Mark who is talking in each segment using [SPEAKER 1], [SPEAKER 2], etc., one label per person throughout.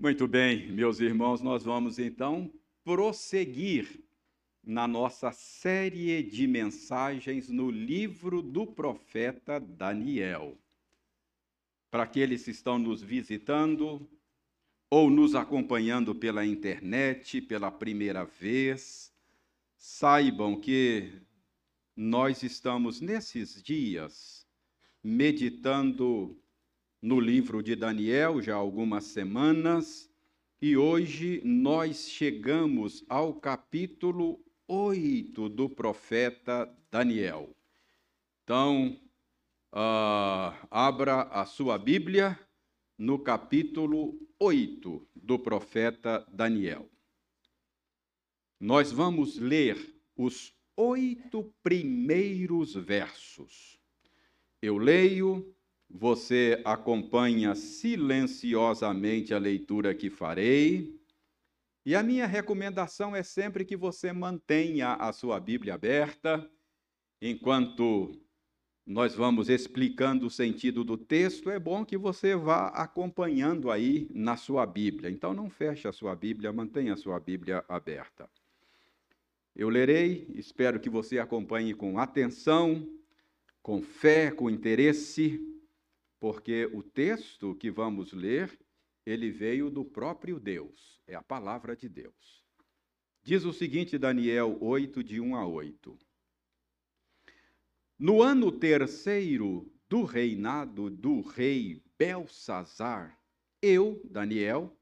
[SPEAKER 1] Muito bem, meus irmãos, nós vamos então prosseguir na nossa série de mensagens no livro do profeta Daniel. Para aqueles que estão nos visitando ou nos acompanhando pela internet pela primeira vez, saibam que nós estamos nesses dias meditando no livro de Daniel já há algumas semanas e hoje nós chegamos ao capítulo 8 do profeta Daniel. Então, uh, abra a sua Bíblia no capítulo 8 do profeta Daniel. Nós vamos ler os oito primeiros versos. Eu leio você acompanha silenciosamente a leitura que farei. E a minha recomendação é sempre que você mantenha a sua Bíblia aberta, enquanto nós vamos explicando o sentido do texto, é bom que você vá acompanhando aí na sua Bíblia. Então não feche a sua Bíblia, mantenha a sua Bíblia aberta. Eu lerei, espero que você acompanhe com atenção, com fé, com interesse porque o texto que vamos ler, ele veio do próprio Deus, é a palavra de Deus. Diz o seguinte, Daniel 8, de 1 a 8. No ano terceiro do reinado do rei Belsazar, eu, Daniel,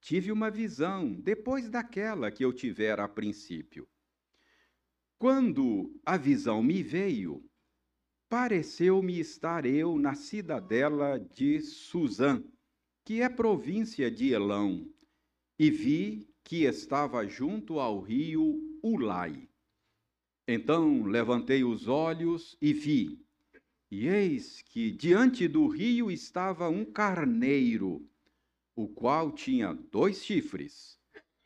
[SPEAKER 1] tive uma visão depois daquela que eu tivera a princípio. Quando a visão me veio, pareceu-me estar eu na cidadela de Suzã, que é província de Elão, e vi que estava junto ao rio Ulai. Então levantei os olhos e vi, e eis que diante do rio estava um carneiro, o qual tinha dois chifres,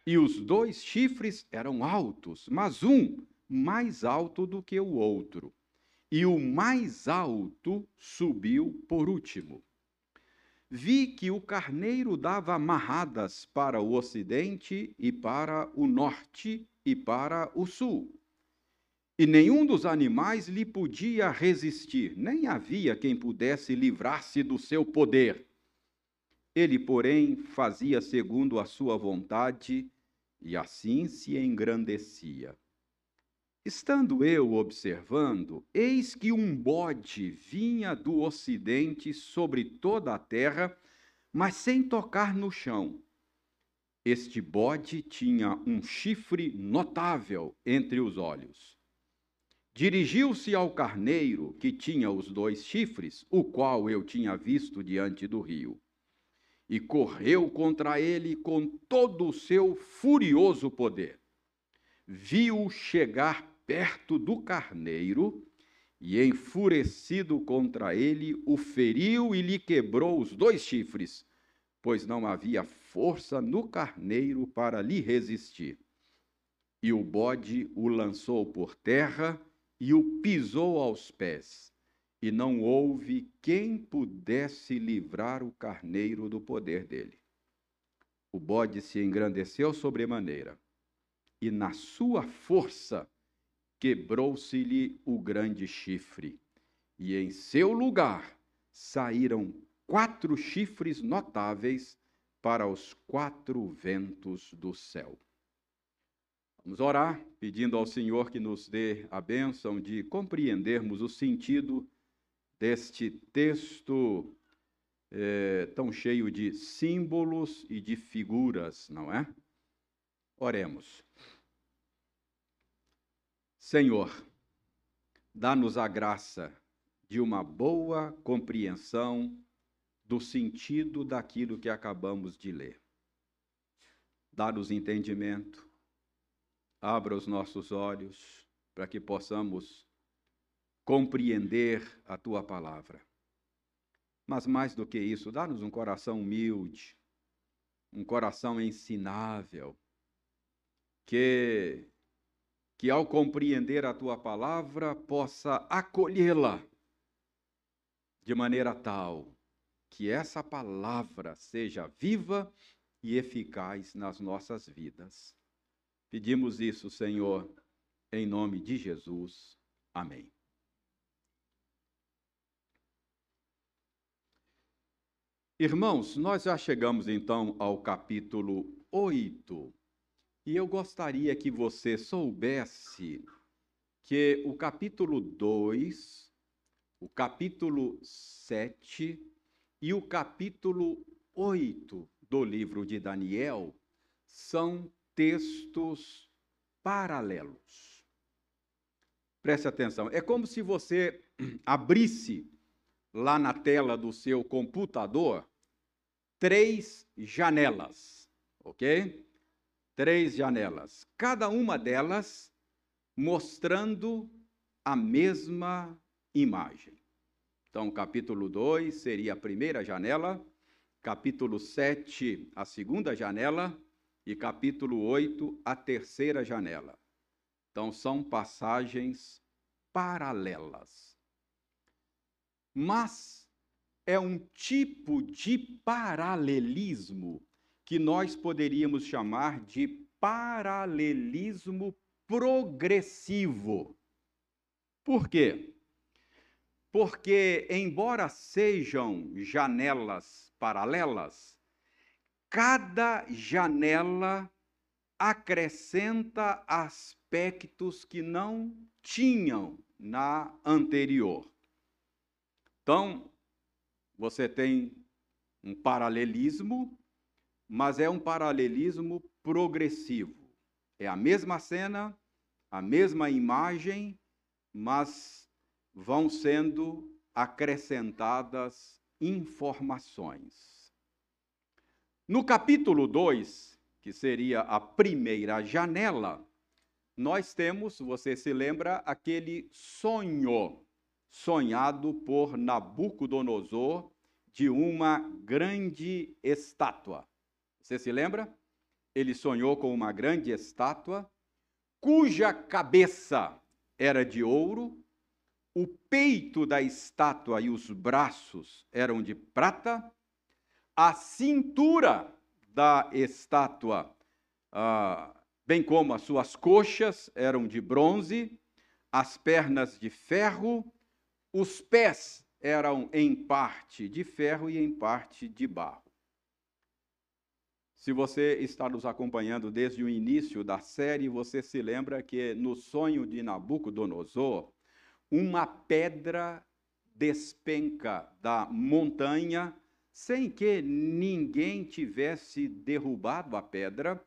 [SPEAKER 1] e os dois chifres eram altos, mas um mais alto do que o outro e o mais alto subiu por último. Vi que o carneiro dava amarradas para o ocidente e para o norte e para o sul. E nenhum dos animais lhe podia resistir, nem havia quem pudesse livrar-se do seu poder. Ele, porém, fazia segundo a sua vontade e assim se engrandecia. Estando eu observando, eis que um bode vinha do ocidente sobre toda a terra, mas sem tocar no chão. Este bode tinha um chifre notável entre os olhos. Dirigiu-se ao carneiro, que tinha os dois chifres, o qual eu tinha visto diante do rio, e correu contra ele com todo o seu furioso poder. Viu chegar perto do carneiro e, enfurecido contra ele, o feriu e lhe quebrou os dois chifres, pois não havia força no carneiro para lhe resistir. E o bode o lançou por terra e o pisou aos pés, e não houve quem pudesse livrar o carneiro do poder dele. O bode se engrandeceu sobremaneira, e na sua força quebrou-se-lhe o grande chifre, e em seu lugar saíram quatro chifres notáveis para os quatro ventos do céu. Vamos orar, pedindo ao Senhor que nos dê a bênção de compreendermos o sentido deste texto é, tão cheio de símbolos e de figuras, não é? Oremos. Senhor, dá-nos a graça de uma boa compreensão do sentido daquilo que acabamos de ler. Dá-nos entendimento, abra os nossos olhos para que possamos compreender a tua palavra. Mas mais do que isso, dá-nos um coração humilde, um coração ensinável, que que ao compreender a tua palavra possa acolhê-la de maneira tal que essa palavra seja viva e eficaz nas nossas vidas. Pedimos isso, Senhor, em nome de Jesus. Amém. Irmãos, nós já chegamos então ao capítulo 8. E eu gostaria que você soubesse que o capítulo 2, o capítulo 7 e o capítulo 8 do livro de Daniel são textos paralelos. Preste atenção, é como se você abrisse lá na tela do seu computador três janelas, ok? Três janelas, cada uma delas mostrando a mesma imagem. Então, capítulo 2 seria a primeira janela, capítulo 7, a segunda janela, e capítulo 8, a terceira janela. Então, são passagens paralelas. Mas é um tipo de paralelismo que nós poderíamos chamar de paralelismo progressivo. Por quê? Porque, embora sejam janelas paralelas, cada janela acrescenta aspectos que não tinham na anterior. Então, você tem um paralelismo, mas é um paralelismo progressivo. É a mesma cena, a mesma imagem, mas vão sendo acrescentadas informações. No capítulo 2, que seria a primeira janela, nós temos, você se lembra, aquele sonho sonhado por Nabucodonosor de uma grande estátua. Você se lembra? Ele sonhou com uma grande estátua cuja cabeça era de ouro, o peito da estátua e os braços eram de prata a cintura da estátua, ah, bem como as suas coxas, eram de bronze, as pernas de ferro, os pés eram em parte de ferro e em parte de barro. Se você está nos acompanhando desde o início da série, você se lembra que no sonho de Nabucodonosor, uma pedra despenca da montanha sem que ninguém tivesse derrubado a pedra,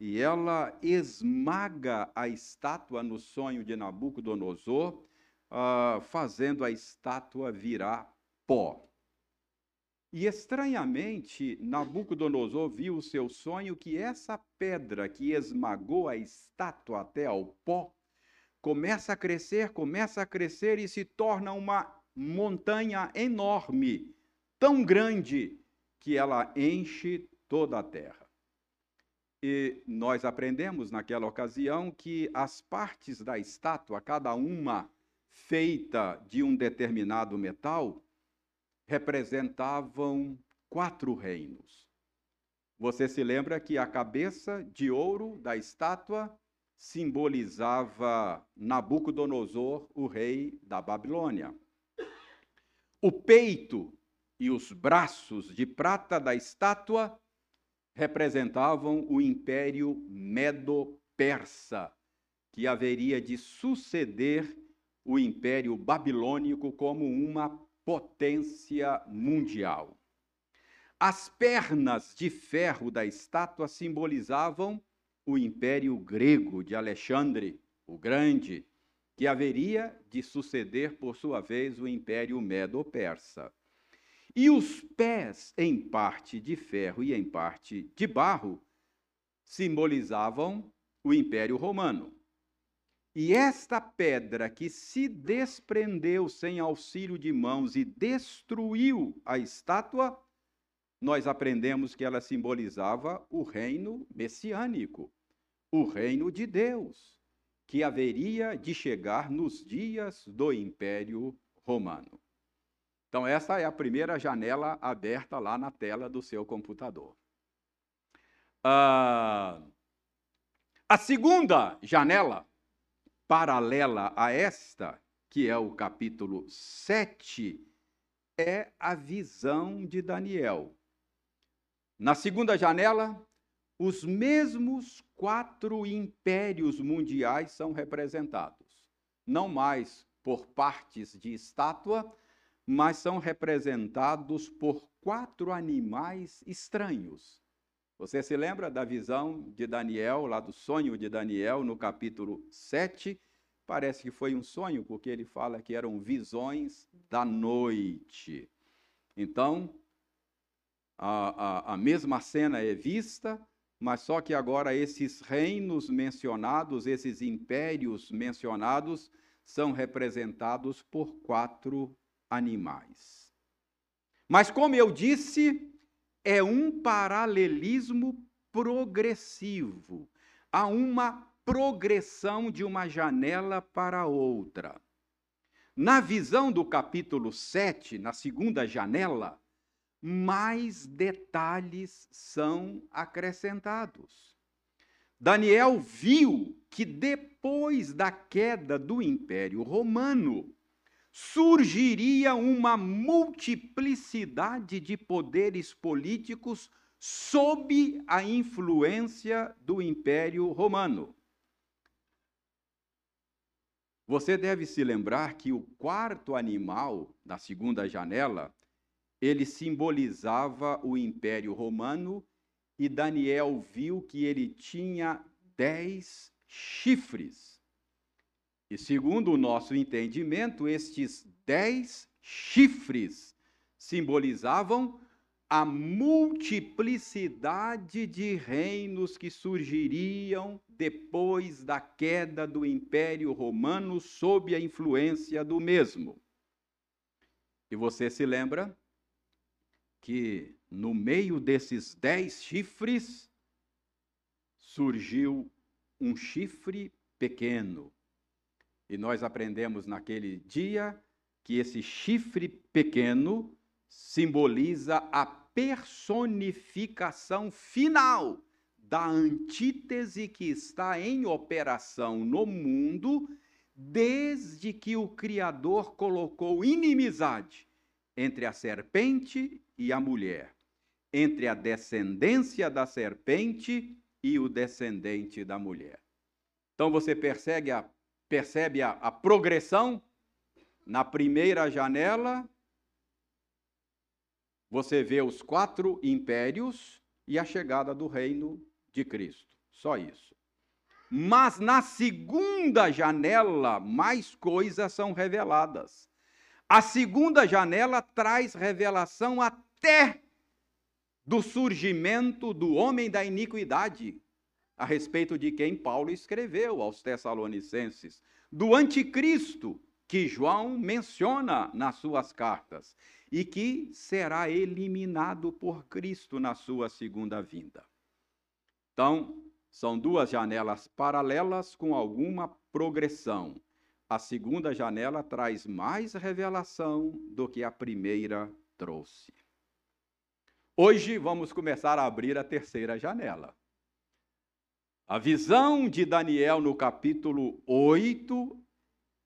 [SPEAKER 1] e ela esmaga a estátua no sonho de Nabucodonosor, uh, fazendo a estátua virar pó. E estranhamente, Nabucodonosor viu o seu sonho que essa pedra que esmagou a estátua até ao pó começa a crescer, começa a crescer e se torna uma montanha enorme tão grande que ela enche toda a terra. E nós aprendemos naquela ocasião que as partes da estátua, cada uma feita de um determinado metal, representavam quatro reinos. Você se lembra que a cabeça de ouro da estátua simbolizava Nabucodonosor, o rei da Babilônia. O peito e os braços de prata da estátua representavam o império medo-persa, que haveria de suceder o império babilônico como uma potência mundial. As pernas de ferro da estátua simbolizavam o império grego de Alexandre o Grande, que haveria de suceder, por sua vez, o império medo-persa. E os pés, em parte de ferro e em parte de barro, simbolizavam o Império Romano. E esta pedra que se desprendeu sem auxílio de mãos e destruiu a estátua, nós aprendemos que ela simbolizava o reino messiânico, o reino de Deus, que haveria de chegar nos dias do Império Romano. Então, essa é a primeira janela aberta lá na tela do seu computador. Ah, a segunda janela, paralela a esta, que é o capítulo 7, é a visão de Daniel. Na segunda janela, os mesmos quatro impérios mundiais são representados. Não mais por partes de estátua, mas são representados por quatro animais estranhos. Você se lembra da visão de Daniel, lá do sonho de Daniel, no capítulo 7? Parece que foi um sonho, porque ele fala que eram visões da noite. Então, a, a, a mesma cena é vista, mas só que agora esses reinos mencionados, esses impérios mencionados, são representados por quatro animais. Mas, como eu disse, é um paralelismo progressivo. Há uma progressão de uma janela para outra. Na visão do capítulo 7, na segunda janela, mais detalhes são acrescentados. Daniel viu que depois da queda do Império Romano, surgiria uma multiplicidade de poderes políticos sob a influência do Império Romano. Você deve se lembrar que o quarto animal da segunda janela, ele simbolizava o Império Romano e Daniel viu que ele tinha dez chifres. E segundo o nosso entendimento, estes dez chifres simbolizavam a multiplicidade de reinos que surgiriam depois da queda do Império Romano sob a influência do mesmo. E você se lembra que no meio desses dez chifres surgiu um chifre pequeno. E nós aprendemos naquele dia que esse chifre pequeno simboliza a personificação final da antítese que está em operação no mundo desde que o Criador colocou inimizade entre a serpente e a mulher, entre a descendência da serpente e o descendente da mulher. Então você percebe a, percebe a, a progressão na primeira janela, você vê os quatro impérios e a chegada do reino de Cristo. Só isso. Mas na segunda janela, mais coisas são reveladas. A segunda janela traz revelação até do surgimento do homem da iniquidade, a respeito de quem Paulo escreveu aos Tessalonicenses, do anticristo que João menciona nas suas cartas e que será eliminado por Cristo na sua segunda vinda. Então, são duas janelas paralelas com alguma progressão. A segunda janela traz mais revelação do que a primeira trouxe. Hoje vamos começar a abrir a terceira janela. A visão de Daniel no capítulo 8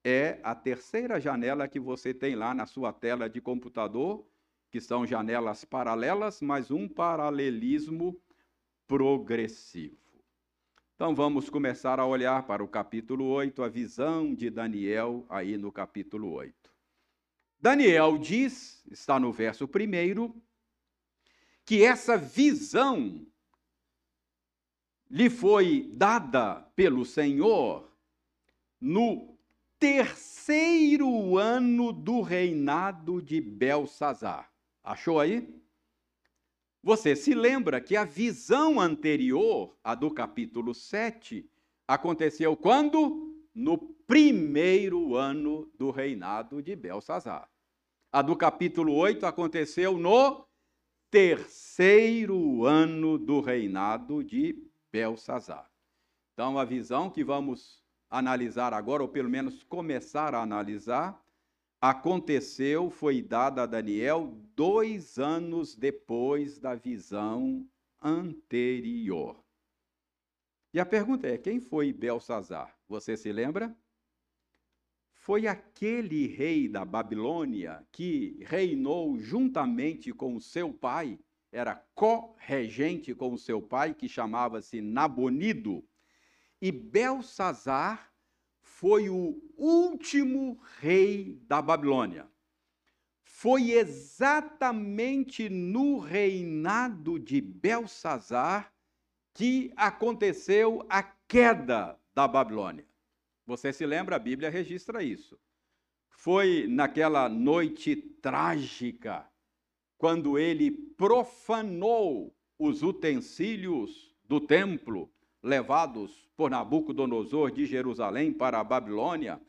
[SPEAKER 1] é a terceira janela que você tem lá na sua tela de computador, que são janelas paralelas, mas um paralelismo progressivo. Então vamos começar a olhar para o capítulo 8, a visão de Daniel aí no capítulo 8. Daniel diz, está no verso 1, que essa visão lhe foi dada pelo Senhor no terceiro ano do reinado de Belsazar. Achou aí? Você se lembra que a visão anterior, a do capítulo 7, aconteceu quando? No primeiro ano do reinado de Belsazar. A do capítulo 8 aconteceu no terceiro ano do reinado de Belsazar. Então, a visão que vamos analisar agora, ou pelo menos começar a analisar, aconteceu, foi dada a Daniel dois anos depois da visão anterior. E a pergunta é: quem foi Belsazar? Você se lembra? Foi aquele rei da Babilônia que reinou juntamente com seu pai, era co-regente com seu pai, que chamava-se Nabonido. E Belsazar foi o último rei da Babilônia. Foi exatamente no reinado de Belsazar que aconteceu a queda da Babilônia. Você se lembra, a Bíblia registra isso. Foi naquela noite trágica, quando ele profanou os utensílios do templo levados por Nabucodonosor de Jerusalém para a Babilônia,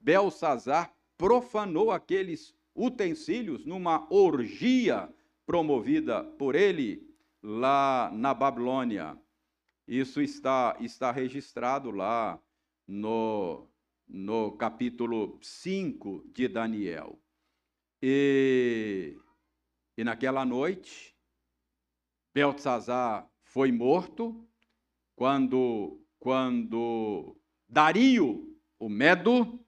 [SPEAKER 1] Belsazar profanou aqueles utensílios numa orgia promovida por ele lá na Babilônia. Isso está, está registrado lá no, no capítulo 5 de Daniel. E, e naquela noite, Beltzazar foi morto quando, quando Dario, o Medo,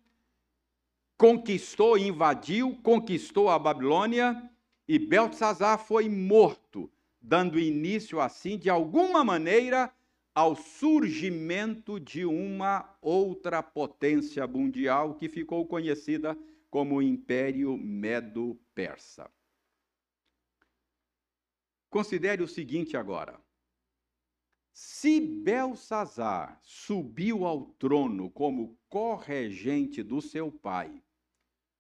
[SPEAKER 1] conquistou, invadiu, conquistou a Babilônia e Beltzazar foi morto, dando início assim, de alguma maneira, ao surgimento de uma outra potência mundial que ficou conhecida como o Império Medo-Persa. Considere o seguinte agora. Se Belsazar subiu ao trono como corregente do seu pai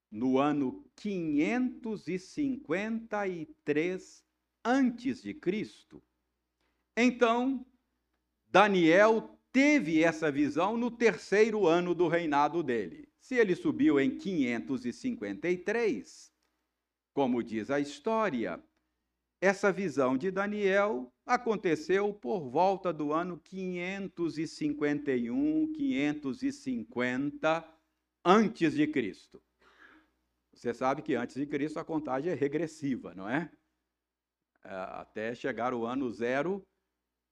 [SPEAKER 1] no ano 553 antes de Cristo, então Daniel teve essa visão no terceiro ano do reinado dele. Se ele subiu em 553, como diz a história, essa visão de Daniel aconteceu por volta do ano 551, 550 antes de Cristo. Você sabe que antes de Cristo a contagem é regressiva, não é? é até chegar o ano zero,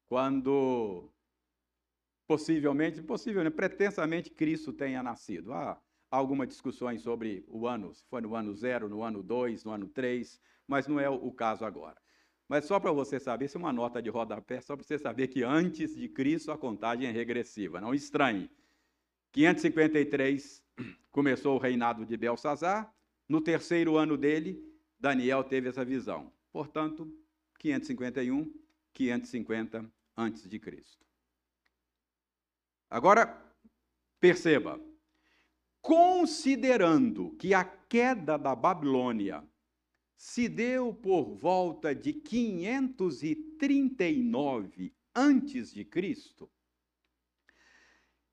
[SPEAKER 1] quando possivelmente, possivelmente, pretensamente Cristo tenha nascido. Há algumas discussões sobre o ano, se foi no ano zero, no ano dois, no ano três, mas não é o caso agora. Mas só para você saber, isso é uma nota de rodapé, só para você saber que antes de Cristo a contagem é regressiva. Não estranhe. 553 começou o reinado de Belsazar. No terceiro ano dele, Daniel teve essa visão. Portanto, 551, 550 antes de Cristo. Agora, perceba, considerando que a queda da Babilônia se deu por volta de 539 antes de Cristo.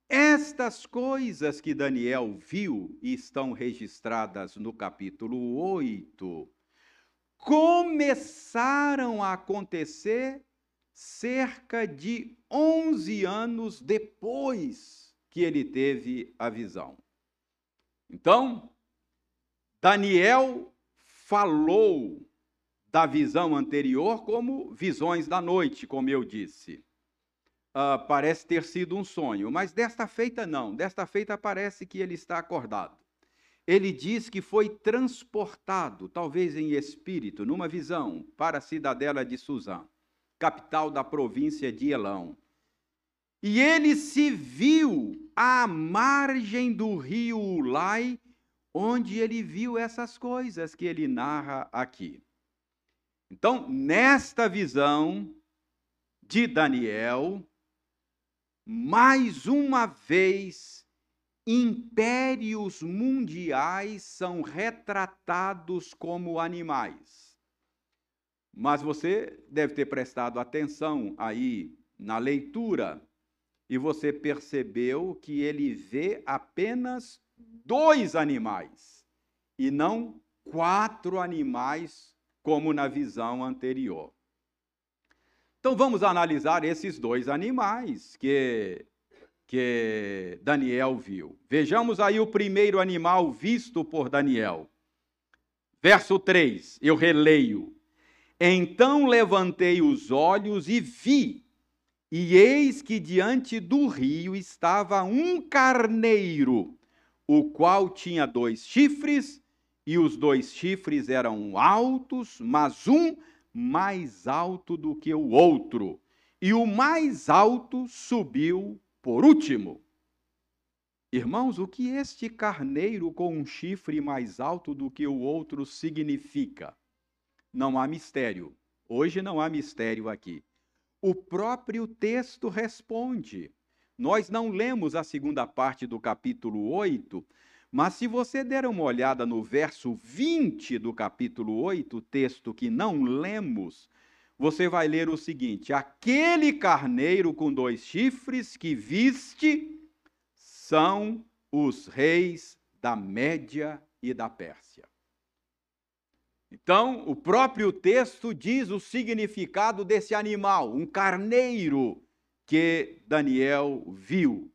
[SPEAKER 1] Estas coisas que Daniel viu e estão registradas no capítulo 8 começaram a acontecer cerca de 11 anos depois que ele teve a visão. Então, Daniel falou da visão anterior como visões da noite, como eu disse. Uh, parece ter sido um sonho, mas desta feita não. Desta feita parece que ele está acordado. Ele diz que foi transportado, talvez em espírito, numa visão, para a cidadela de Suzã, capital da província de Elão. E ele se viu à margem do rio Ulai onde ele viu essas coisas que ele narra aqui. Então, nesta visão de Daniel, mais uma vez, impérios mundiais são retratados como animais. Mas você deve ter prestado atenção aí na leitura e você percebeu que ele vê apenas dois animais e não quatro animais, como na visão anterior. Então vamos analisar esses dois animais que, que Daniel viu. Vejamos aí o primeiro animal visto por Daniel. Verso 3, eu releio. Então levantei os olhos e vi, e eis que diante do rio estava um carneiro, o qual tinha dois chifres, e os dois chifres eram altos, mas um mais alto do que o outro, e o mais alto subiu por último. Irmãos, o que este carneiro com um chifre mais alto do que o outro significa? Não há mistério. Hoje não há mistério aqui. O próprio texto responde. Nós não lemos a segunda parte do capítulo 8, mas se você der uma olhada no verso 20 do capítulo 8, texto que não lemos, você vai ler o seguinte: Aquele carneiro com dois chifres que viste são os reis da Média e da Pérsia. Então, o próprio texto diz o significado desse animal, um carneiro que Daniel viu.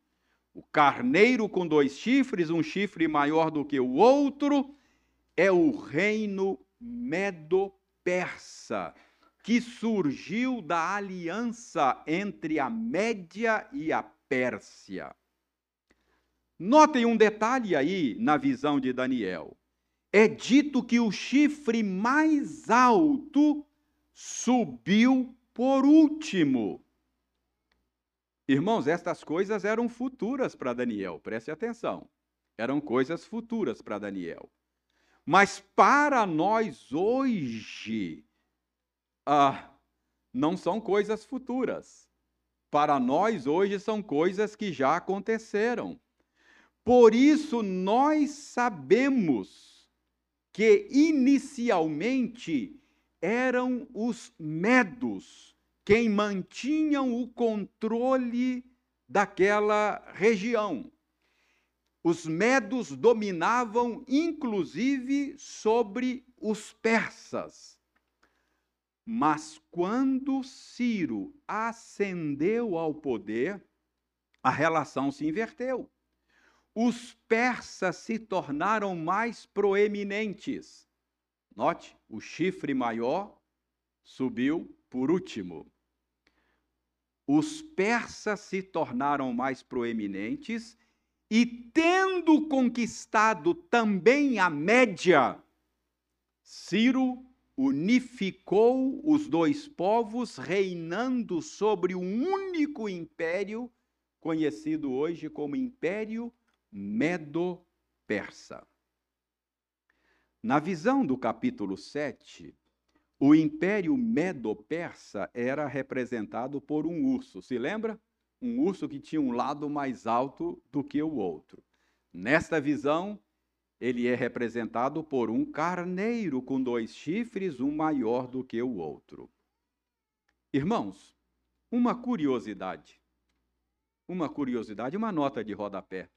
[SPEAKER 1] O carneiro com dois chifres, um chifre maior do que o outro, é o reino medo-persa, que surgiu da aliança entre a Média e a Pérsia. Notem um detalhe aí na visão de Daniel. É dito que o chifre mais alto subiu por último. Irmãos, estas coisas eram futuras para Daniel, preste atenção. Eram coisas futuras para Daniel. Mas para nós hoje, ah, não são coisas futuras. Para nós hoje são coisas que já aconteceram. Por isso nós sabemos que inicialmente eram os medos quem mantinham o controle daquela região. Os medos dominavam inclusive sobre os persas. Mas quando Ciro ascendeu ao poder, a relação se inverteu os persas se tornaram mais proeminentes. Note, o chifre maior subiu por último. Os persas se tornaram mais proeminentes e, tendo conquistado também a média, Ciro unificou os dois povos, reinando sobre um único império, conhecido hoje como Império Medo-Persa. Na visão do capítulo 7, o império Medo-Persa era representado por um urso. Se lembra? Um urso que tinha um lado mais alto do que o outro. Nesta visão, ele é representado por um carneiro com dois chifres, um maior do que o outro. Irmãos, uma curiosidade. Uma curiosidade, uma nota de rodapé.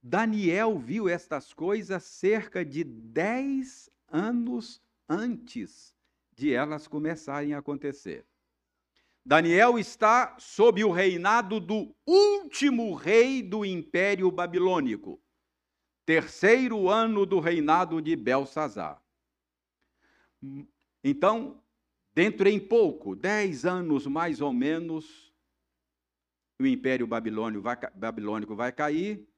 [SPEAKER 1] Daniel viu estas coisas cerca de dez anos antes de elas começarem a acontecer. Daniel está sob o reinado do último rei do Império Babilônico, terceiro ano do reinado de Belsazar. Então, dentro em pouco, dez anos mais ou menos, o Império Babilônico vai, Babilônico vai cair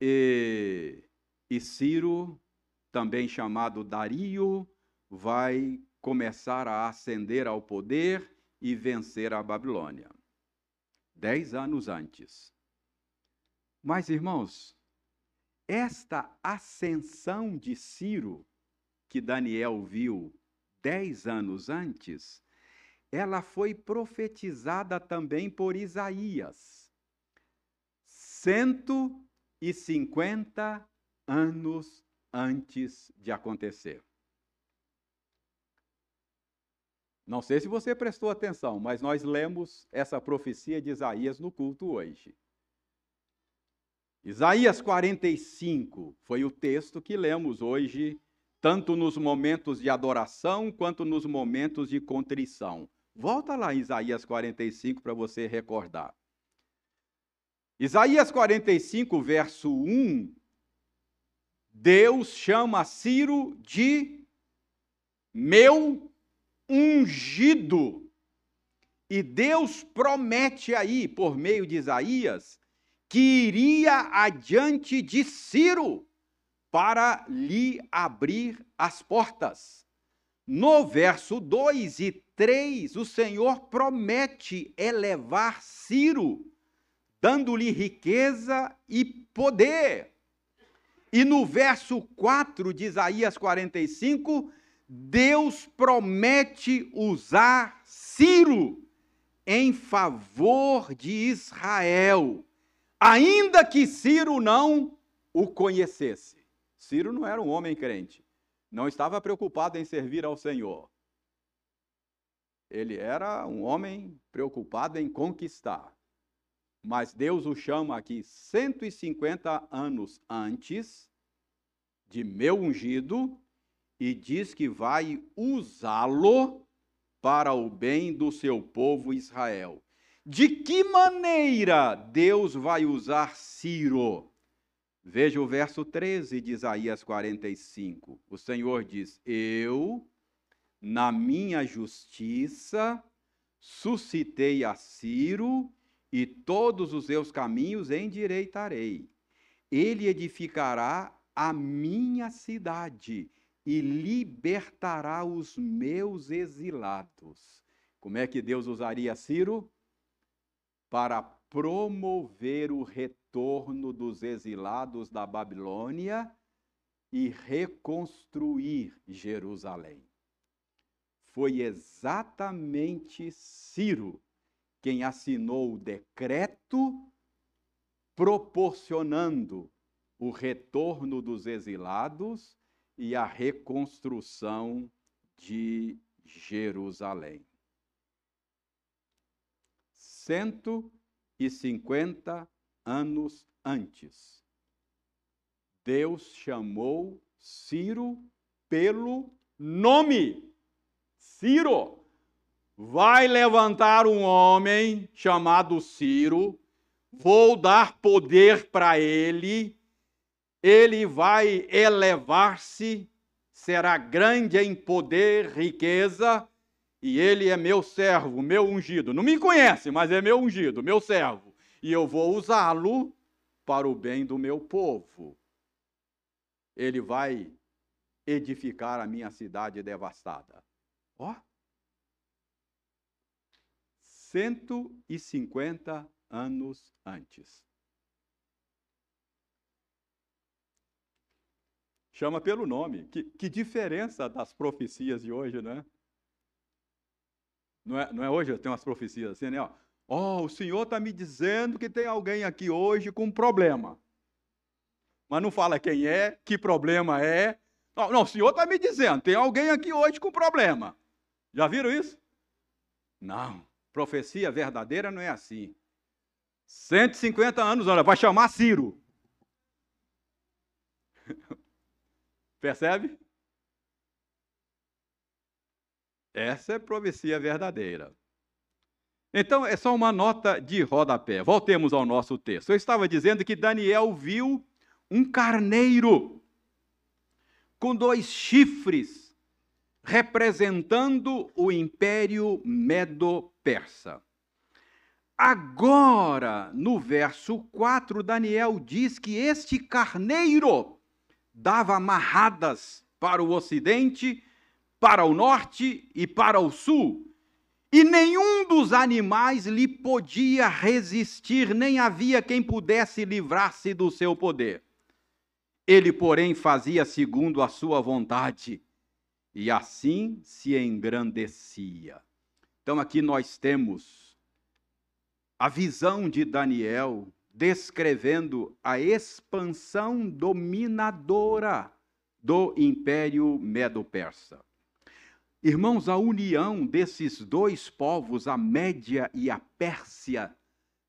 [SPEAKER 1] e, e Ciro, também chamado Dario, vai começar a ascender ao poder e vencer a Babilônia. Dez anos antes. Mas, irmãos, esta ascensão de Ciro, que Daniel viu dez anos antes, ela foi profetizada também por Isaías. Cento e 50 anos antes de acontecer. Não sei se você prestou atenção, mas nós lemos essa profecia de Isaías no culto hoje. Isaías 45 foi o texto que lemos hoje, tanto nos momentos de adoração quanto nos momentos de contrição. Volta lá Isaías 45 para você recordar. Isaías 45, verso 1, Deus chama Ciro de meu ungido. E Deus promete aí, por meio de Isaías, que iria adiante de Ciro para lhe abrir as portas. No verso 2 e 3, o Senhor promete elevar Ciro, dando-lhe riqueza e poder. E no verso 4 de Isaías 45, Deus promete usar Ciro em favor de Israel, ainda que Ciro não o conhecesse. Ciro não era um homem crente, não estava preocupado em servir ao Senhor. Ele era um homem preocupado em conquistar. Mas Deus o chama aqui 150 anos antes de meu ungido e diz que vai usá-lo para o bem do seu povo Israel. De que maneira Deus vai usar Ciro? Veja o verso 13 de Isaías 45. O Senhor diz: Eu, na minha justiça, suscitei a Ciro e todos os seus caminhos endireitarei. Ele edificará a minha cidade e libertará os meus exilados. Como é que Deus usaria Ciro? Para promover o retorno dos exilados da Babilônia e reconstruir Jerusalém. Foi exatamente Ciro quem assinou o decreto proporcionando o retorno dos exilados e a reconstrução de Jerusalém. 150 anos antes, Deus chamou Ciro pelo nome. Ciro vai levantar um homem chamado Ciro, vou dar poder para ele, ele vai elevar-se, será grande em poder, riqueza, e ele é meu servo, meu ungido. Não me conhece, mas é meu ungido, meu servo. E eu vou usá-lo para o bem do meu povo. Ele vai edificar a minha cidade devastada. Ó. Oh. 150 anos antes. Chama pelo nome. Que, que diferença das profecias de hoje, né? Não é, não é hoje? Tem umas profecias assim, né? Ó, oh, o Senhor está me dizendo que tem alguém aqui hoje com um problema. Mas não fala quem é, que problema é. Não, não o Senhor está me dizendo, tem alguém aqui hoje com problema. Já viram isso? Não. Profecia verdadeira não é assim. 150 anos, olha, vai chamar Ciro. Percebe? Essa é profecia verdadeira. Então, é só uma nota de rodapé. Voltemos ao nosso texto. Eu estava dizendo que Daniel viu um carneiro com dois chifres, representando o império medo-persa. Agora, no verso 4, Daniel diz que este carneiro dava amarradas para o ocidente, para o norte e para o sul. E nenhum dos animais lhe podia resistir, nem havia quem pudesse livrar-se do seu poder. Ele, porém, fazia segundo a sua vontade, e assim se engrandecia. Então, aqui nós temos a visão de Daniel descrevendo a expansão dominadora do Império Medo-Persa. Irmãos, a união desses dois povos, a Média e a Pérsia,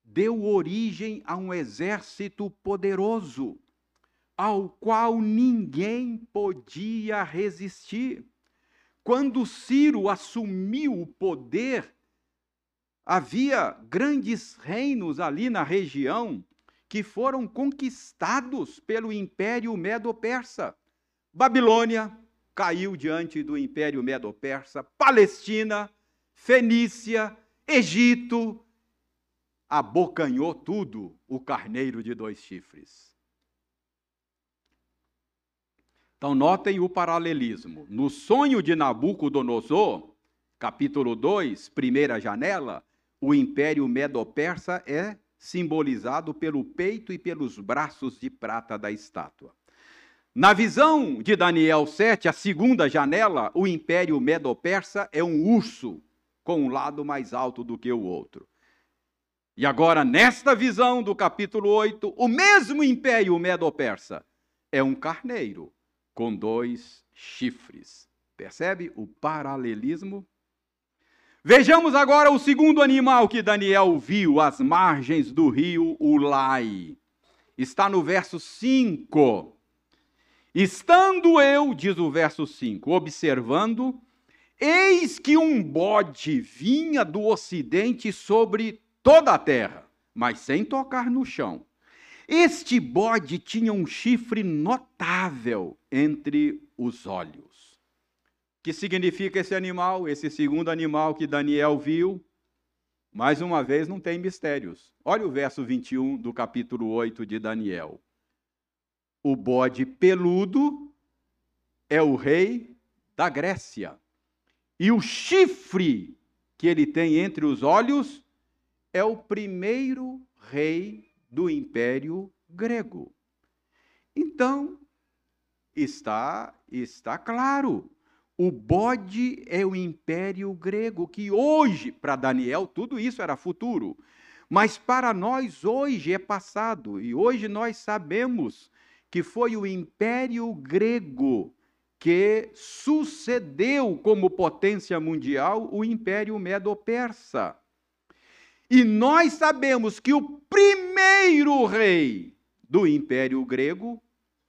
[SPEAKER 1] deu origem a um exército poderoso, ao qual ninguém podia resistir. Quando Ciro assumiu o poder, Havia grandes reinos ali na região que foram conquistados pelo Império Medo-Persa. Babilônia, caiu diante do Império Medo-Persa, Palestina, Fenícia, Egito, abocanhou tudo o carneiro de dois chifres. Então, notem o paralelismo. No sonho de Nabucodonosor, capítulo 2, primeira janela, o império medo-persa é simbolizado pelo peito e pelos braços de prata da estátua. Na visão de Daniel 7, a segunda janela, o império medo-persa é um urso com um lado mais alto do que o outro. E agora, nesta visão do capítulo 8, o mesmo império medo-persa é um carneiro com dois chifres. Percebe o paralelismo? Vejamos agora o segundo animal que Daniel viu às margens do rio Ulai. Está no verso 5. Estando eu, diz o verso 5, observando, eis que um bode vinha do ocidente sobre toda a terra, mas sem tocar no chão. Este bode tinha um chifre notável entre os olhos. Que significa esse animal, esse segundo animal que Daniel viu? Mais uma vez, não tem mistérios. Olha o verso 21 do capítulo 8 de Daniel. O bode peludo é o rei da Grécia. E o chifre que ele tem entre os olhos é o primeiro rei do Império Grego. Então, está, está claro. O bode é o Império Grego, que hoje, para Daniel, tudo isso era futuro. Mas para nós, hoje é passado. E hoje nós sabemos que foi o Império Grego que sucedeu como potência mundial o Império Medo-Persa. E nós sabemos que o primeiro rei do Império Grego,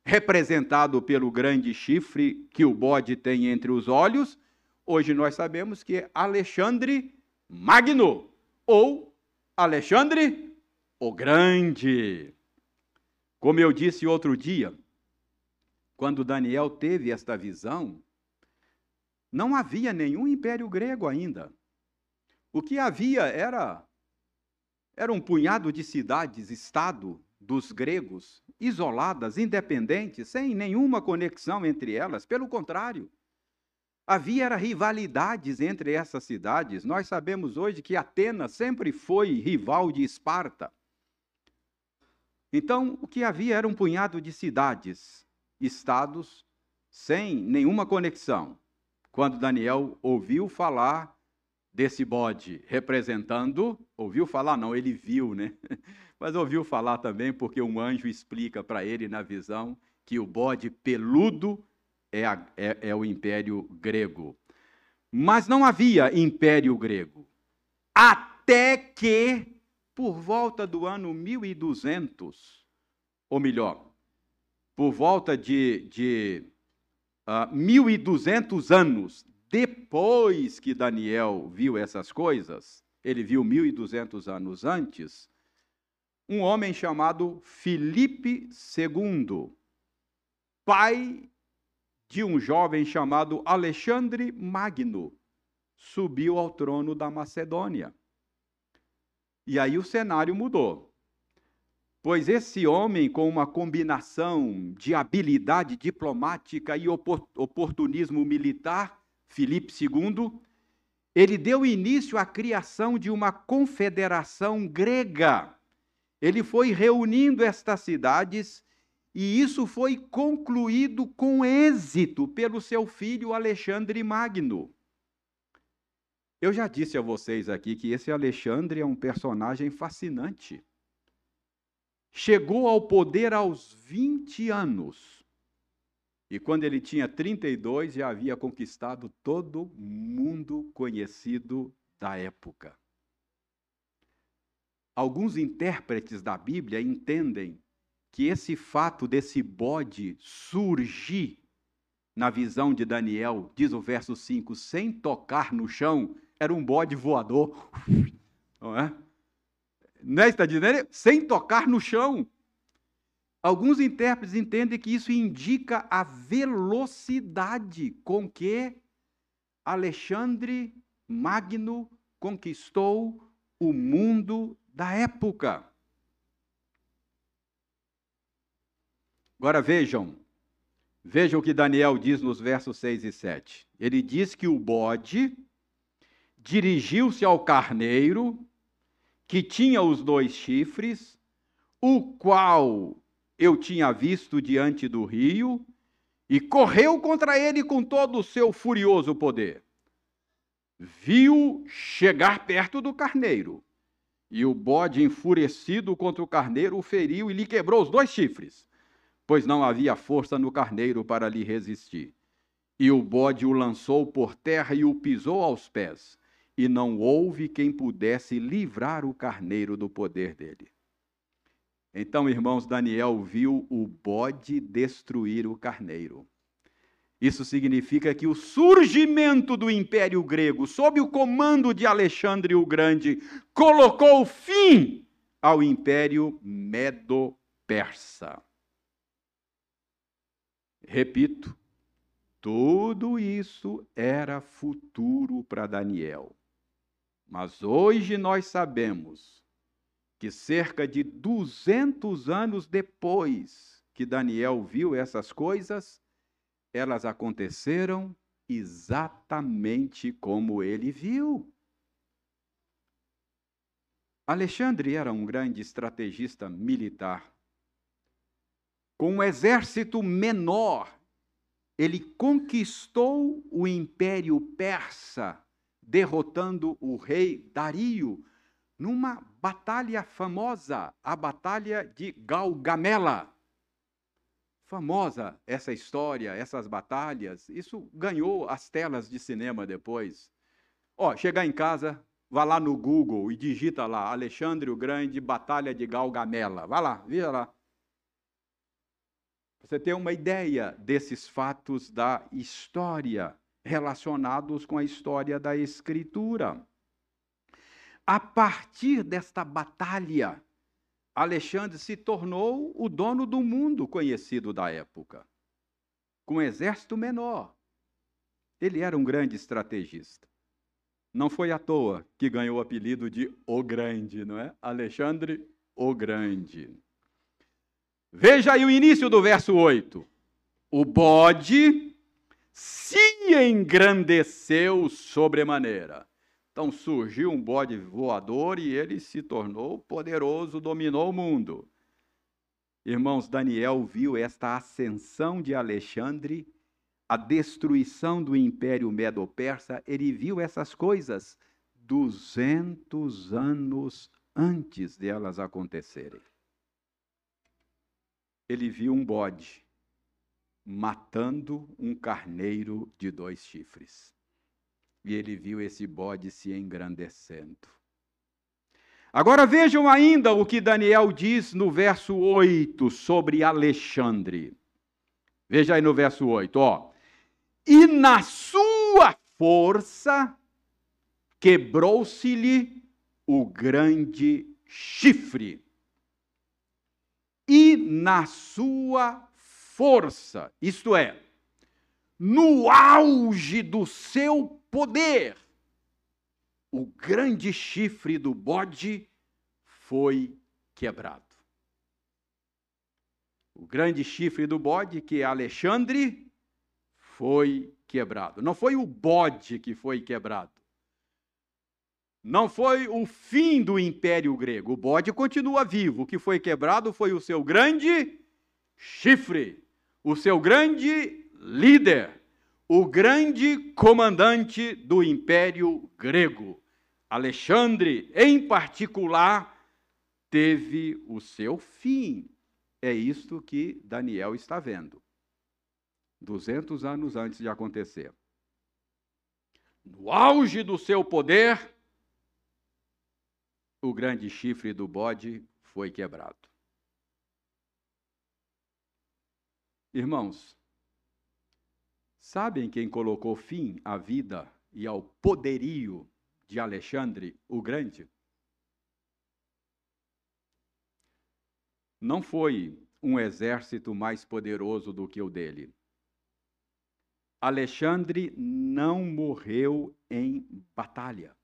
[SPEAKER 1] representado pelo grande chifre que o bode tem entre os olhos, hoje nós sabemos que é Alexandre Magno, ou Alexandre o Grande. Como eu disse outro dia, quando Daniel teve esta visão, não havia nenhum império grego ainda. O que havia era era um punhado de cidades, estado dos gregos, isoladas, independentes, sem nenhuma conexão entre elas. Pelo contrário, havia rivalidades entre essas cidades. Nós sabemos hoje que Atenas sempre foi rival de Esparta. Então, o que havia era um punhado de cidades, estados, sem nenhuma conexão. Quando Daniel ouviu falar desse bode representando, ouviu falar? Não, ele viu, né? Mas ouviu falar também porque um anjo explica para ele na visão que o bode peludo é, a, é, é o império grego. Mas não havia império grego. Até que, por volta do ano 1200, ou melhor, por volta de, de uh, ah, 1200 anos depois que Daniel viu essas coisas, ele viu 1200 anos antes, um homem chamado Filipe II, pai de um jovem chamado Alexandre Magno, subiu ao trono da Macedônia. E aí o cenário mudou. Pois esse homem, com uma combinação de habilidade diplomática e oportunismo militar, Filipe II, ele deu início à criação de uma confederação grega. Ele foi reunindo estas cidades e isso foi concluído com êxito pelo seu filho Alexandre Magno. Eu já disse a vocês aqui que esse Alexandre é um personagem fascinante. Chegou ao poder aos 20 anos e quando ele tinha 32, já havia conquistado todo mundo conhecido da época. Alguns intérpretes da Bíblia entendem que esse fato desse bode surgir na visão de Daniel, diz o verso 5, sem tocar no chão, era um bode voador. Não é? Não é dizendo? Sem tocar no chão. Alguns intérpretes entendem que isso indica a velocidade com que Alexandre Magno conquistou o mundo da época. Agora vejam, vejam o que Daniel diz nos versos 6 e 7. Ele diz que o bode dirigiu-se ao carneiro, que tinha os dois chifres, o qual eu tinha visto diante do rio, e correu contra ele com todo o seu furioso poder. Viu chegar perto do carneiro, e o bode, enfurecido contra o carneiro, o feriu e lhe quebrou os dois chifres, pois não havia força no carneiro para lhe resistir. E o bode o lançou por terra e o pisou aos pés, e não houve quem pudesse livrar o carneiro do poder dele. Então, irmãos, Daniel viu o bode destruir o carneiro. Isso significa que o surgimento do Império Grego, sob o comando de Alexandre o Grande, colocou fim ao Império Medo-Persa. Repito, tudo isso era futuro para Daniel. Mas hoje nós sabemos que cerca de 200 anos depois que Daniel viu essas coisas, elas aconteceram exatamente como ele viu. Alexandre era um grande estrategista militar. Com um exército menor, ele conquistou o império persa, derrotando o rei Dario numa batalha famosa, a Batalha de Galgamela. Famosa essa história, essas batalhas, isso ganhou as telas de cinema depois. Ó, chegar em casa, vá lá no Google e digita lá Alexandre o Grande, Batalha de Galgamela. Vá lá, veja lá. Você tem uma ideia desses fatos da história relacionados com a história da Escritura. A partir desta batalha, Alexandre se tornou o dono do mundo conhecido da época, com um exército menor. Ele era um grande estrategista. Não foi à toa que ganhou o apelido de O Grande, não é? Alexandre o Grande. Veja aí o início do verso 8. O bode se engrandeceu sobremaneira. Então surgiu um bode voador e ele se tornou poderoso, dominou o mundo. Irmãos, Daniel viu esta ascensão de Alexandre, a destruição do império medo-persa, ele viu essas coisas 200 anos antes delas acontecerem. Ele viu um bode matando um carneiro de dois chifres e ele viu esse bode se engrandecendo. Agora vejam ainda o que Daniel diz no verso 8 sobre Alexandre. Veja aí no verso 8, ó. E na sua força quebrou-se-lhe o grande chifre. E na sua força, isto é, no auge do seu poder, o grande chifre do bode foi quebrado. O grande chifre do bode, que é Alexandre, foi quebrado. Não foi o bode que foi quebrado. Não foi o fim do Império Grego. O bode continua vivo. O que foi quebrado foi o seu grande chifre, o seu grande líder, o grande comandante do Império Grego. Alexandre, em particular, teve o seu fim. É isto que Daniel está vendo. 200 anos antes de acontecer. No auge do seu poder, o grande chifre do bode foi quebrado. Irmãos, Sabem quem colocou fim à vida e ao poderio de Alexandre o Grande? Não foi um exército mais poderoso do que o dele. Alexandre não morreu em batalha.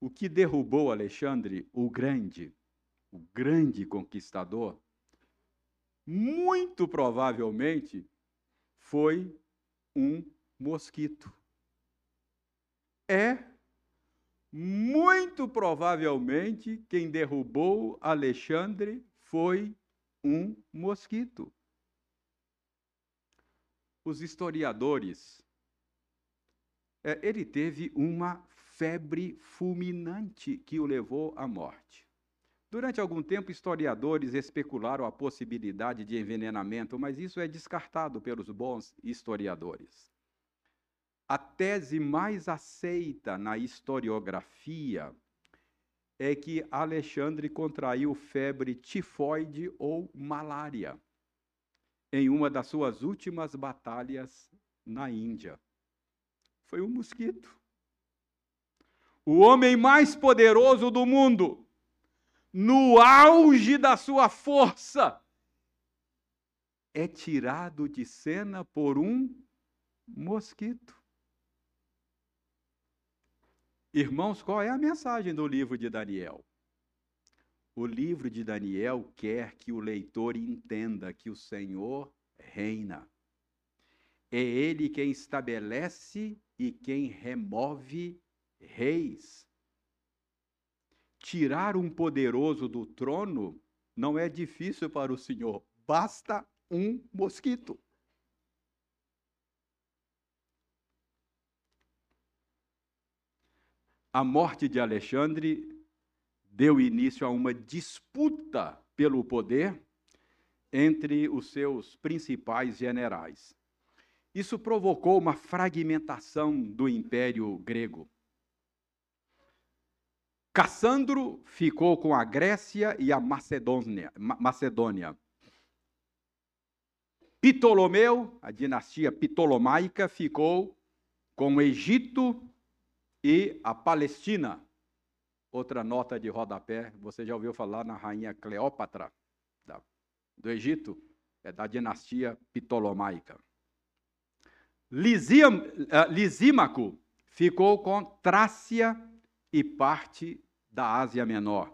[SPEAKER 1] O que derrubou Alexandre, o grande, o grande conquistador, muito provavelmente foi um mosquito. É muito provavelmente quem derrubou Alexandre foi um mosquito os historiadores, é, ele teve uma febre fulminante que o levou à morte. Durante algum tempo, historiadores especularam a possibilidade de envenenamento, mas isso é descartado pelos bons historiadores. A tese mais aceita na historiografia é que Alexandre contraiu febre tifoide ou malária em uma das suas últimas batalhas na Índia. Foi um mosquito. O homem mais poderoso do mundo, no auge da sua força, é tirado de cena por um mosquito. Irmãos, qual é a mensagem do livro de Daniel? O livro de Daniel quer que o leitor entenda que o Senhor reina. É Ele quem estabelece e quem remove reis. Tirar um poderoso do trono não é difícil para o Senhor, basta um mosquito. A morte de Alexandre deu início a uma disputa pelo poder entre os seus principais generais. Isso provocou uma fragmentação do Império Grego. Cassandro ficou com a Grécia e a Macedônia. Macedônia. Ptolomeu, a dinastia ptolomaica, ficou com o Egito e a Palestina. Outra nota de rodapé, você já ouviu falar na rainha Cleópatra, da, do Egito, é da dinastia Ptolomaica. Uh, Lisímaco ficou com Trácia e parte da Ásia Menor.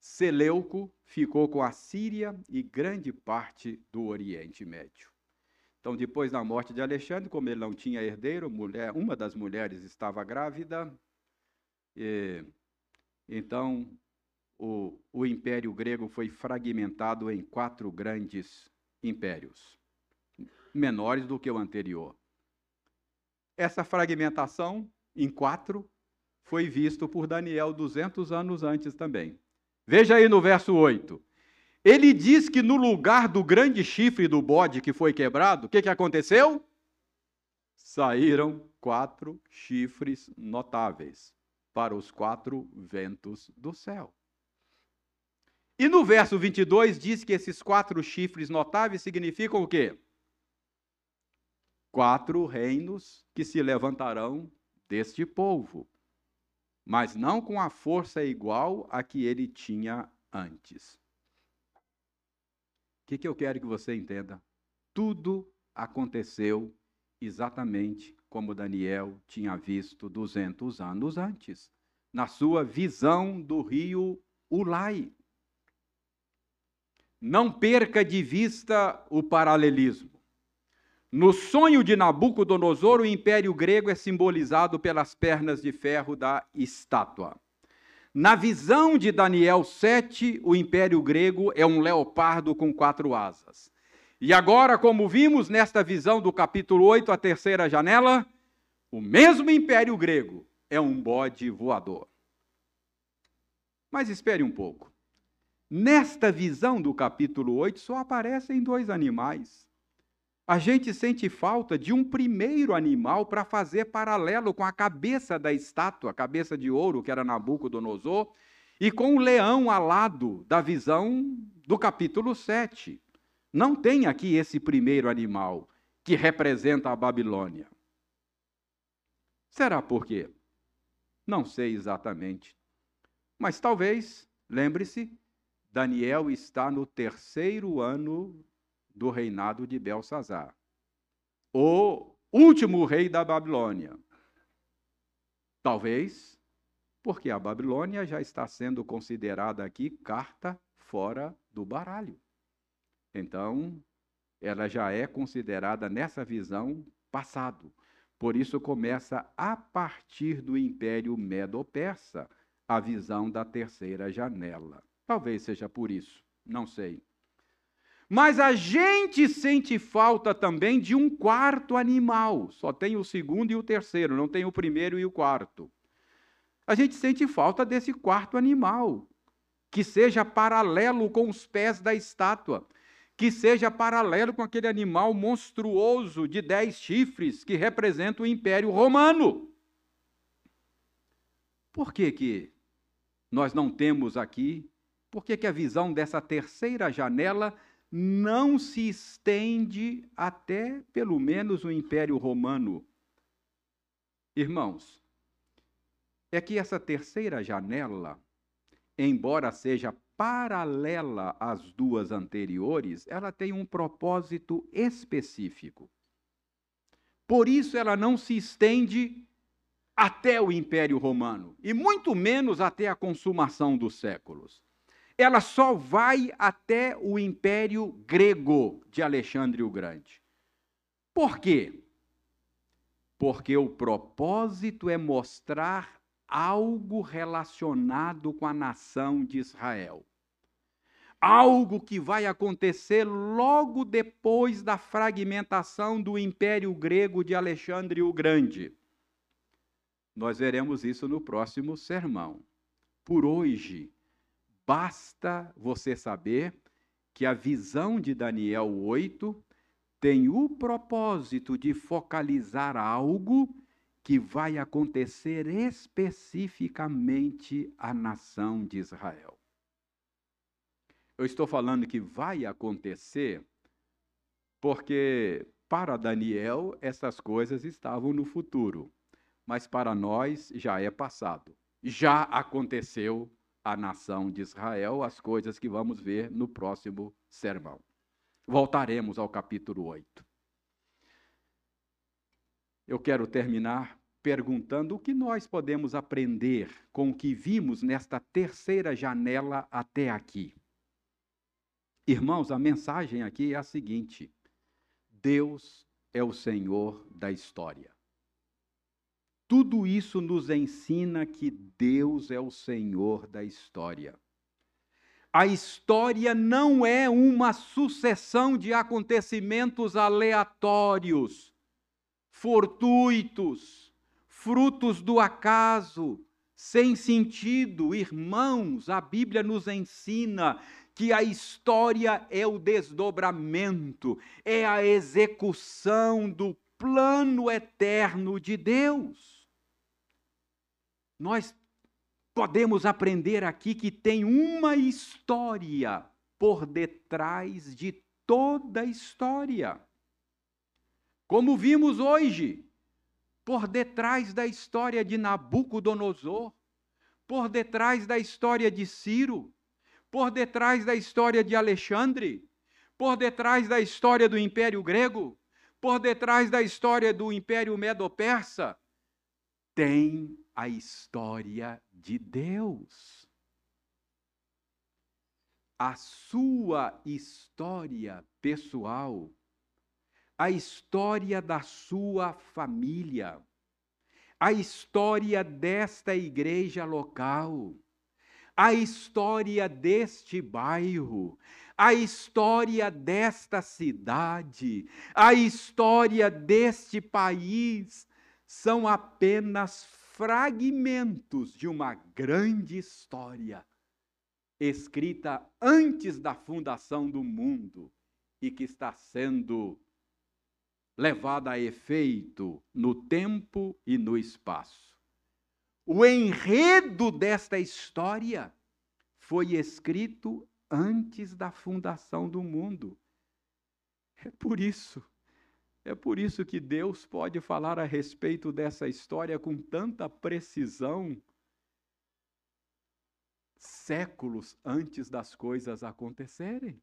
[SPEAKER 1] Seleuco ficou com a Síria e grande parte do Oriente Médio. Então, depois da morte de Alexandre, como ele não tinha herdeiro, mulher, uma das mulheres estava grávida, e, então, o, o Império Grego foi fragmentado em quatro grandes impérios, menores do que o anterior. Essa fragmentação em quatro foi visto por Daniel 200 anos antes também. Veja aí no verso 8. Ele diz que no lugar do grande chifre do bode que foi quebrado, o que, que aconteceu? Saíram quatro chifres notáveis para os quatro ventos do céu. E no verso 22 diz que esses quatro chifres notáveis significam o quê? Quatro reinos que se levantarão deste povo, mas não com a força igual a que ele tinha antes. O que, que eu quero que você entenda? Tudo aconteceu exatamente como Daniel tinha visto 200 anos antes, na sua visão do rio Ulai. Não perca de vista o paralelismo. No sonho de Nabucodonosor, o império grego é simbolizado pelas pernas de ferro da estátua. Na visão de Daniel 7, o império grego é um leopardo com quatro asas. E agora, como vimos nesta visão do capítulo 8, a terceira janela, o mesmo império grego é um bode voador. Mas espere um pouco. Nesta visão do capítulo 8 só aparecem dois animais. A gente sente falta de um primeiro animal para fazer paralelo com a cabeça da estátua, a cabeça de ouro que era Nabucodonosor, e com o leão alado da visão do capítulo 7. Não tem aqui esse primeiro animal que representa a Babilônia. Será por quê? Não sei exatamente. Mas talvez, lembre-se, Daniel está no terceiro ano do reinado de Belsazar, o último rei da Babilônia. Talvez porque a Babilônia já está sendo considerada aqui carta fora do baralho. Então, ela já é considerada nessa visão passado. Por isso começa a partir do Império Medo-Persa a visão da terceira janela. Talvez seja por isso, não sei. Mas a gente sente falta também de um quarto animal. Só tem o segundo e o terceiro, não tem o primeiro e o quarto. A gente sente falta desse quarto animal, que seja paralelo com os pés da estátua, que seja paralelo com aquele animal monstruoso de dez chifres que representa o Império Romano. Por que, que nós não temos aqui? Por que, que a visão dessa terceira janela não se estende até, pelo menos, o Império Romano? Irmãos, é que essa terceira janela, embora seja paralela às duas anteriores, ela tem um propósito específico. Por isso ela não se estende até o Império Romano, e muito menos até a consumação dos séculos. Ela só vai até o Império Grego de Alexandre o Grande. Por quê? Porque o propósito é mostrar algo relacionado com a nação de Israel. Algo que vai acontecer logo depois da fragmentação do Império Grego de Alexandre o Grande. Nós veremos isso no próximo sermão. Por hoje, basta você saber que a visão de Daniel 8 tem o propósito de focalizar algo que vai acontecer especificamente à nação de Israel. Eu estou falando que vai acontecer porque para Daniel essas coisas estavam no futuro, mas para nós já é passado. Já aconteceu a nação de Israel, as coisas que vamos ver no próximo sermão. Voltaremos ao capítulo 8. Eu quero terminar perguntando o que nós podemos aprender com o que vimos nesta terceira janela até aqui. Irmãos, a mensagem aqui é a seguinte: Deus é o Senhor da história. Tudo isso nos ensina que Deus é o Senhor da história. A história não é uma sucessão de acontecimentos aleatórios fortuitos, frutos do acaso, sem sentido. Irmãos, a Bíblia nos ensina que a história é o desdobramento, é a execução do plano eterno de Deus. Nós podemos aprender aqui que tem uma história por detrás de toda a história. Como vimos hoje, por detrás da história de Nabucodonosor, por detrás da história de Ciro, por detrás da história de Alexandre, por detrás da história do Império Grego, por detrás da história do Império Medo-Persa, tem a história de Deus. A sua história pessoal a história da sua família, a história desta igreja local, a história deste bairro, a história desta cidade, a história deste país são apenas fragmentos de uma grande história escrita antes da fundação do mundo e que está sendo levada a efeito no tempo e no espaço. O enredo desta história foi escrito antes da fundação do mundo. É por isso, é por isso que Deus pode falar a respeito dessa história com tanta precisão, séculos antes das coisas acontecerem.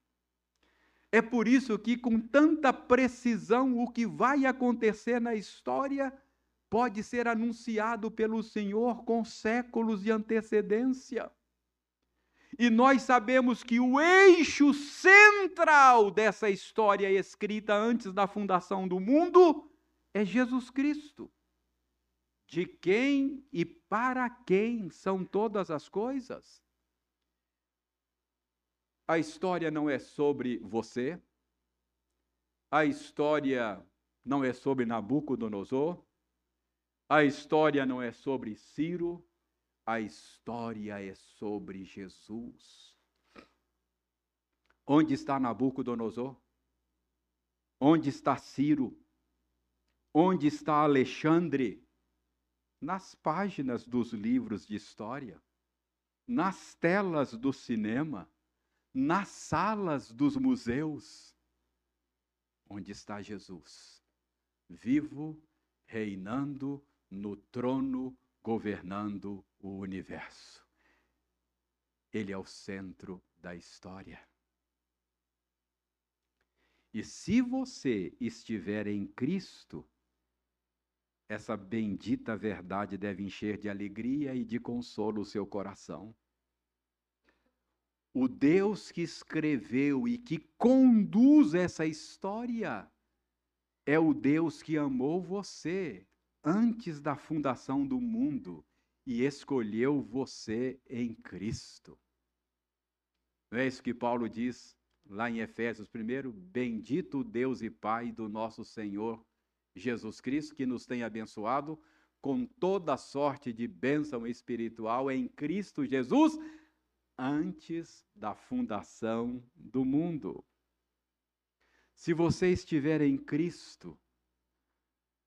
[SPEAKER 1] É por isso que, com tanta precisão, o que vai acontecer na história pode ser anunciado pelo Senhor com séculos de antecedência. E nós sabemos que o eixo central dessa história escrita antes da fundação do mundo é Jesus Cristo. De quem e para quem são todas as coisas? A história não é sobre você, a história não é sobre Nabucodonosor, a história não é sobre Ciro, a história é sobre Jesus. Onde está Nabucodonosor? Onde está Ciro? Onde está Alexandre? Nas páginas dos livros de história, nas telas do cinema, nas salas dos museus. Onde está Jesus? Vivo, reinando no trono, governando o universo. Ele é o centro da história. E se você estiver em Cristo, essa bendita verdade deve encher de alegria e de consolo o seu coração. O Deus que escreveu e que conduz essa história é o Deus que amou você antes da fundação do mundo e escolheu você em Cristo. Não é isso que Paulo diz lá em Efésios 1? Bendito Deus e Pai do nosso Senhor Jesus Cristo, que nos tem abençoado com toda sorte de bênção espiritual em Cristo Jesus, antes da fundação do mundo. Se você estiver em Cristo,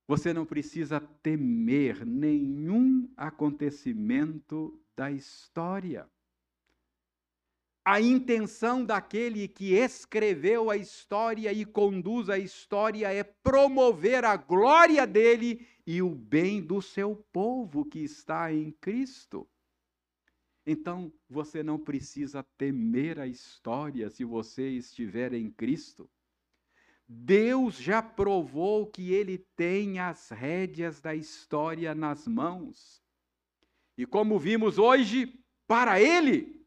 [SPEAKER 1] você não precisa temer nenhum acontecimento da história. A intenção daquele que escreveu a história e conduz a história é promover a glória dele e o bem do seu povo que está em Cristo. Então, você não precisa temer a história se você estiver em Cristo. Deus já provou que ele tem as rédeas da história nas mãos. E como vimos hoje, para ele,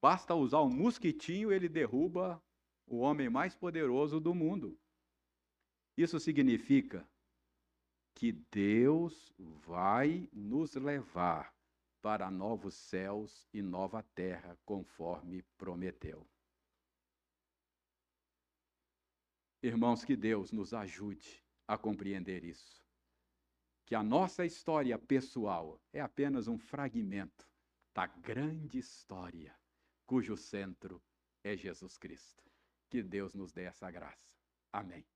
[SPEAKER 1] basta usar um mosquitinho, ele derruba o homem mais poderoso do mundo. Isso significa que Deus vai nos levar para novos céus e nova terra, conforme prometeu. Irmãos, que Deus nos ajude a compreender isso. Que a nossa história pessoal é apenas um fragmento da grande história, cujo centro é Jesus Cristo. Que Deus nos dê essa graça. Amém.